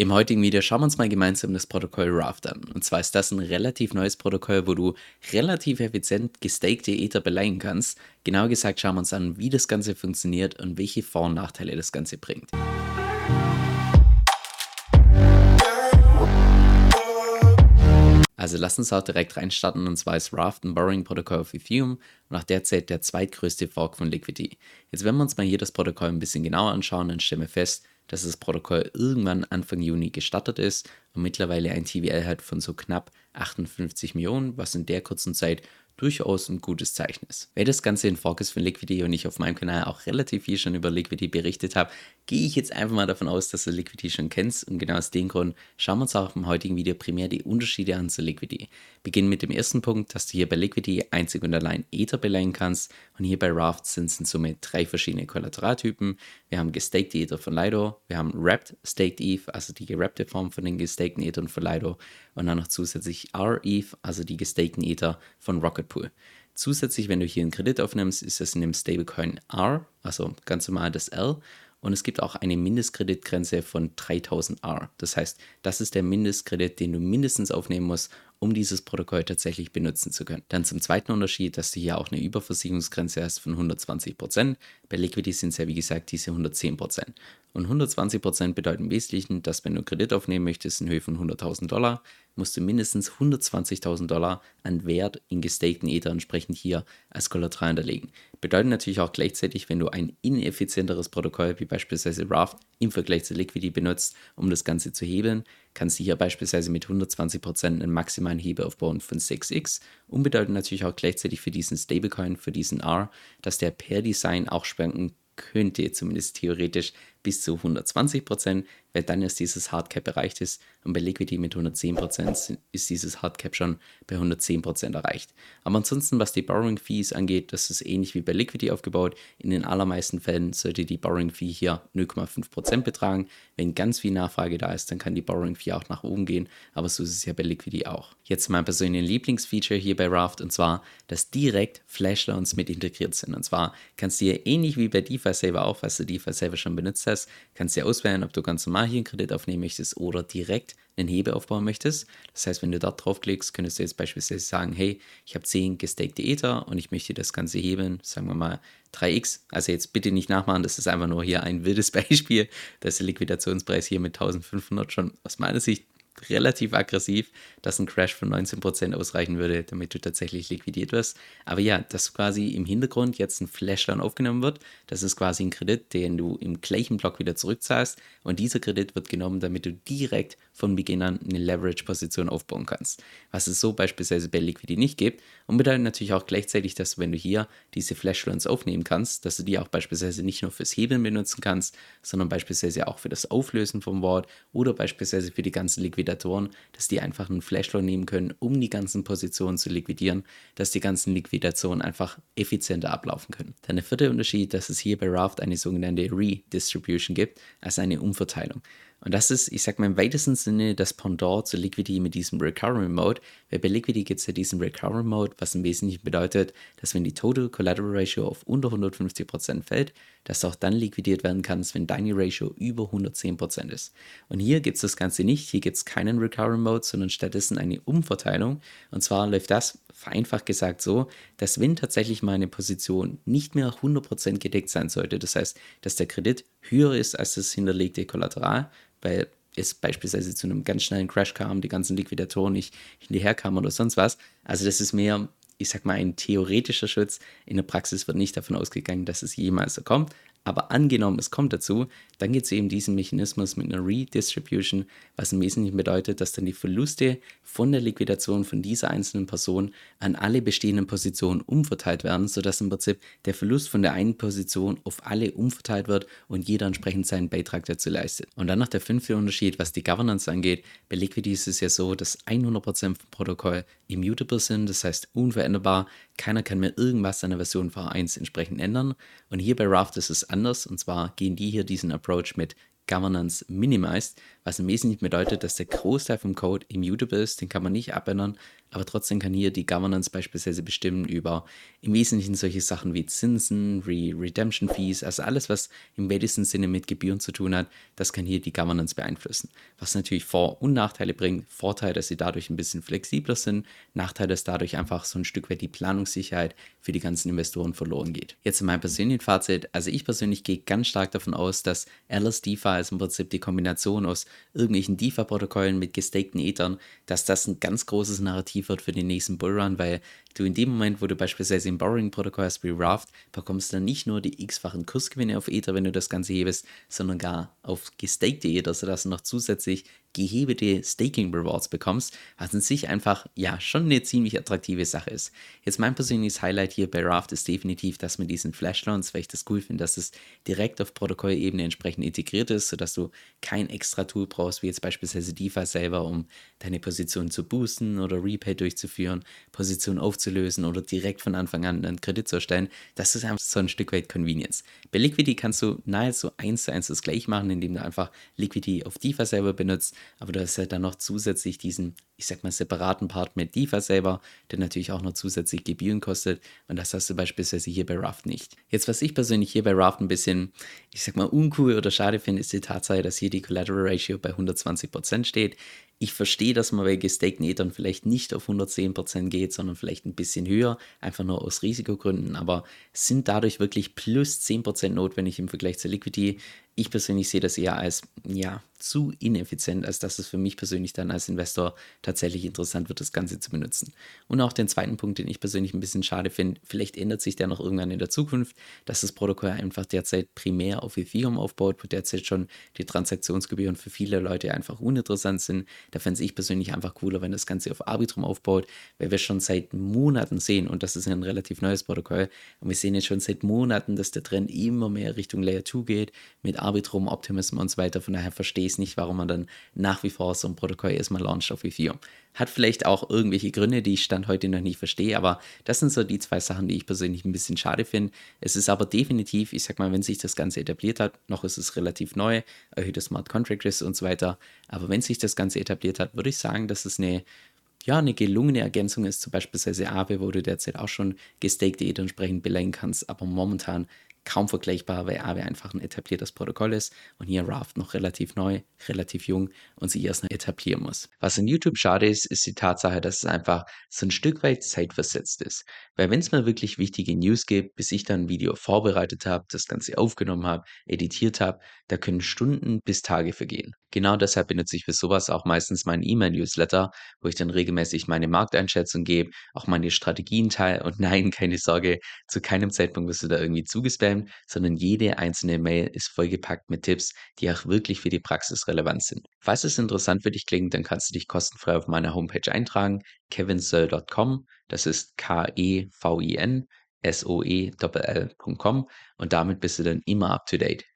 Im heutigen Video schauen wir uns mal gemeinsam das Protokoll Raft an. Und zwar ist das ein relativ neues Protokoll, wo du relativ effizient gestakte Ether beleihen kannst. Genauer gesagt schauen wir uns an, wie das Ganze funktioniert und welche Vor- und Nachteile das Ganze bringt. Also lass uns auch direkt reinstarten und zwar ist Raft ein Borrowing-Protokoll auf Ethereum und auch derzeit der zweitgrößte Fork von Liquidity. Jetzt wenn wir uns mal hier das Protokoll ein bisschen genauer anschauen, dann stellen wir fest, dass das Protokoll irgendwann Anfang Juni gestartet ist und mittlerweile ein TVL hat von so knapp 58 Millionen, was in der kurzen Zeit durchaus ein gutes Zeichen ist. Weil das Ganze in Focus von Liquidity und ich auf meinem Kanal auch relativ viel schon über Liquidity berichtet habe, gehe ich jetzt einfach mal davon aus, dass du Liquidity schon kennst und genau aus dem Grund schauen wir uns auch im heutigen Video primär die Unterschiede an zu Liquidity. Beginnen mit dem ersten Punkt, dass du hier bei Liquidity einzig und allein Ether beleihen kannst und hier bei Raft sind es in Summe drei verschiedene Kollateraltypen. Wir haben gestaked Ether von Lido, wir haben Wrapped Staked ETH, also die gerappte Form von den gestakten Ethern von Lido und dann noch zusätzlich R-ETH, also die gestakten Ether von Rocketpool. Zusätzlich, wenn du hier einen Kredit aufnimmst, ist das in dem Stablecoin R, also ganz normal das L. Und es gibt auch eine Mindestkreditgrenze von 3000 R. Das heißt, das ist der Mindestkredit, den du mindestens aufnehmen musst, um dieses Protokoll tatsächlich benutzen zu können. Dann zum zweiten Unterschied, dass du hier auch eine Überversicherungsgrenze hast von 120%. Bei Liquidity sind es ja wie gesagt diese 110%. Und 120% bedeuten im Wesentlichen, dass wenn du Kredit aufnehmen möchtest in Höhe von 100.000 Dollar, musst du mindestens 120.000 Dollar an Wert in gestakten Ether entsprechend hier als Kollateral hinterlegen. Bedeutet natürlich auch gleichzeitig, wenn du ein ineffizienteres Protokoll wie beispielsweise Raft im Vergleich zu Liquidity benutzt, um das Ganze zu hebeln, kannst du hier beispielsweise mit 120% einen maximalen Hebel aufbauen von 6x und bedeutet natürlich auch gleichzeitig für diesen Stablecoin, für diesen R, dass der per Design auch schwanken könnte, zumindest theoretisch, bis zu 120 Prozent, weil dann erst dieses Hardcap erreicht ist. Und bei Liquidity mit 110 Prozent ist dieses Hardcap schon bei 110 Prozent erreicht. Aber ansonsten, was die Borrowing Fees angeht, das ist ähnlich wie bei Liquidity aufgebaut. In den allermeisten Fällen sollte die Borrowing Fee hier 0,5 Prozent betragen. Wenn ganz viel Nachfrage da ist, dann kann die Borrowing Fee auch nach oben gehen. Aber so ist es ja bei Liquidity auch. Jetzt mein persönliches Lieblingsfeature hier bei Raft und zwar, dass direkt Flashloans mit integriert sind. Und zwar kannst du hier ähnlich wie bei DeFi Saver auch, was du DeFi Saver schon benutzt hast, hast, kannst du auswählen, ob du ganz normal hier einen Kredit aufnehmen möchtest oder direkt einen Hebel aufbauen möchtest. Das heißt, wenn du dort draufklickst, könntest du jetzt beispielsweise sagen, hey, ich habe 10 gestakte Ether und ich möchte das Ganze hebeln, sagen wir mal 3x. Also jetzt bitte nicht nachmachen, das ist einfach nur hier ein wildes Beispiel. dass der Liquidationspreis hier mit 1500 schon aus meiner Sicht relativ aggressiv, dass ein Crash von 19% ausreichen würde, damit du tatsächlich liquidiert wirst. Aber ja, dass quasi im Hintergrund jetzt ein Flashdown aufgenommen wird, das ist quasi ein Kredit, den du im gleichen Block wieder zurückzahlst und dieser Kredit wird genommen, damit du direkt von Beginn an eine Leverage-Position aufbauen kannst. Was es so beispielsweise bei Liquidity nicht gibt und bedeutet natürlich auch gleichzeitig, dass du, wenn du hier diese Flashloans aufnehmen kannst, dass du die auch beispielsweise nicht nur fürs Hebeln benutzen kannst, sondern beispielsweise auch für das Auflösen vom Wort oder beispielsweise für die ganzen Liquidatoren, dass die einfach einen Flashloan nehmen können, um die ganzen Positionen zu liquidieren, dass die ganzen Liquidationen einfach effizienter ablaufen können. Dann der vierte Unterschied, dass es hier bei Raft eine sogenannte Redistribution gibt, also eine Umverteilung. Und das ist, ich sag mal, im weitesten Sinne das Pendant zu Liquidity mit diesem Recovery Mode, weil bei Liquidity gibt es ja diesen Recovery Mode, was im Wesentlichen bedeutet, dass wenn die Total Collateral Ratio auf unter 150% fällt, dass auch dann liquidiert werden kannst, wenn deine Ratio über 110% ist. Und hier gibt es das Ganze nicht, hier gibt es keinen Recovery Mode, sondern stattdessen eine Umverteilung. Und zwar läuft das vereinfacht gesagt so, dass wenn tatsächlich meine Position nicht mehr 100% gedeckt sein sollte, das heißt, dass der Kredit höher ist als das hinterlegte Kollateral, weil es beispielsweise zu einem ganz schnellen Crash kam, die ganzen Liquidatoren nicht hinterher kamen oder sonst was. Also das ist mehr, ich sag mal, ein theoretischer Schutz. In der Praxis wird nicht davon ausgegangen, dass es jemals so kommt. Aber angenommen, es kommt dazu, dann gibt es eben diesen Mechanismus mit einer Redistribution, was im Wesentlichen bedeutet, dass dann die Verluste von der Liquidation von dieser einzelnen Person an alle bestehenden Positionen umverteilt werden, sodass im Prinzip der Verlust von der einen Position auf alle umverteilt wird und jeder entsprechend seinen Beitrag dazu leistet. Und dann noch der fünfte Unterschied, was die Governance angeht. Bei Liquidity ist es ja so, dass 100% vom Protokoll immutable sind, das heißt unveränderbar. Keiner kann mehr irgendwas an der Version V1 entsprechend ändern. Und hier bei Raft ist es anders. Und zwar gehen die hier diesen Approach mit Governance Minimized, was im Wesentlichen bedeutet, dass der Großteil vom Code immutable ist, den kann man nicht abändern, aber trotzdem kann hier die Governance beispielsweise bestimmen über im Wesentlichen solche Sachen wie Zinsen, Re Redemption Fees, also alles, was im weitesten Sinne mit Gebühren zu tun hat, das kann hier die Governance beeinflussen. Was natürlich Vor- und Nachteile bringt. Vorteil, dass sie dadurch ein bisschen flexibler sind, Nachteil, dass dadurch einfach so ein Stück weit die Planungssicherheit für die ganzen Investoren verloren geht. Jetzt in meinem persönlichen Fazit, also ich persönlich gehe ganz stark davon aus, dass Alice DeFi ist im Prinzip die Kombination aus irgendwelchen DeFi-Protokollen mit gestakten Ethern, dass das ein ganz großes Narrativ wird für den nächsten Bullrun, weil du in dem Moment, wo du beispielsweise ein Borrowing-Protokoll hast wie Raft, bekommst du dann nicht nur die x-fachen Kursgewinne auf Ether, wenn du das Ganze hebest, sondern gar auf gestakte Ether, sodass du noch zusätzlich gehebelte Staking Rewards bekommst, was in sich einfach ja schon eine ziemlich attraktive Sache ist. Jetzt mein persönliches Highlight hier bei Raft ist definitiv, dass mit diesen Flashloans, weil ich das cool finde, dass es direkt auf Protokollebene entsprechend integriert ist, sodass du kein extra Tool brauchst, wie jetzt beispielsweise DeFi selber, um deine Position zu boosten oder Repay durchzuführen, Position aufzulösen oder direkt von Anfang an einen Kredit zu erstellen. Das ist einfach so ein Stück weit Convenience. Bei Liquidity kannst du nahezu eins zu eins das gleich machen, indem du einfach Liquidity auf DeFi selber benutzt aber du hast halt dann noch zusätzlich diesen, ich sag mal, separaten Part mit DeFi selber, der natürlich auch noch zusätzlich Gebühren kostet und das hast du beispielsweise hier bei Raft nicht. Jetzt, was ich persönlich hier bei Raft ein bisschen, ich sag mal, uncool oder schade finde, ist die Tatsache, dass hier die Collateral Ratio bei 120% steht. Ich verstehe, dass man bei gestakten Ethern vielleicht nicht auf 110% geht, sondern vielleicht ein bisschen höher, einfach nur aus Risikogründen, aber sind dadurch wirklich plus 10% notwendig im Vergleich zur Liquidity? Ich persönlich sehe das eher als ja, zu ineffizient, als dass es für mich persönlich dann als Investor tatsächlich interessant wird, das Ganze zu benutzen. Und auch den zweiten Punkt, den ich persönlich ein bisschen schade finde, vielleicht ändert sich der noch irgendwann in der Zukunft, dass das Protokoll einfach derzeit primär auf Ethereum aufbaut, wo derzeit schon die Transaktionsgebühren für viele Leute einfach uninteressant sind. Da fände ich persönlich einfach cooler, wenn das Ganze auf Arbitrum aufbaut, weil wir schon seit Monaten sehen, und das ist ein relativ neues Protokoll, und wir sehen jetzt schon seit Monaten, dass der Trend immer mehr Richtung Layer 2 geht, mit Arbitrum Optimism und so weiter. Von daher verstehe ich es nicht, warum man dann nach wie vor so ein Protokoll erstmal launcht auf Ethereum. Hat vielleicht auch irgendwelche Gründe, die ich Stand heute noch nicht verstehe, aber das sind so die zwei Sachen, die ich persönlich ein bisschen schade finde. Es ist aber definitiv, ich sag mal, wenn sich das Ganze etabliert hat, noch ist es relativ neu, erhöhte Smart Contract Risk und so weiter, aber wenn sich das Ganze etabliert hat, würde ich sagen, dass es eine ja, eine gelungene Ergänzung ist zum Beispiel Aave, wo du derzeit auch schon gestakte Ether entsprechend beleihen kannst, aber momentan kaum vergleichbar, weil Aave einfach ein etabliertes Protokoll ist und hier Raft noch relativ neu, relativ jung und sich erst noch etablieren muss. Was in YouTube schade ist, ist die Tatsache, dass es einfach so ein Stück weit zeitversetzt ist. Weil wenn es mal wirklich wichtige News gibt, bis ich dann ein Video vorbereitet habe, das Ganze aufgenommen habe, editiert habe, da können Stunden bis Tage vergehen. Genau deshalb benutze ich für sowas auch meistens meinen E-Mail-Newsletter, wo ich dann regelmäßig meine Markteinschätzung gebe, auch meine Strategien teile und nein, keine Sorge, zu keinem Zeitpunkt wirst du da irgendwie zugespammt, sondern jede einzelne Mail ist vollgepackt mit Tipps, die auch wirklich für die Praxis relevant sind. Falls es interessant für dich klingt, dann kannst du dich kostenfrei auf meiner Homepage eintragen, kevinsoe.com, das ist K-E-V-I-N, S-O-E-L-L.com und damit bist du dann immer up to date.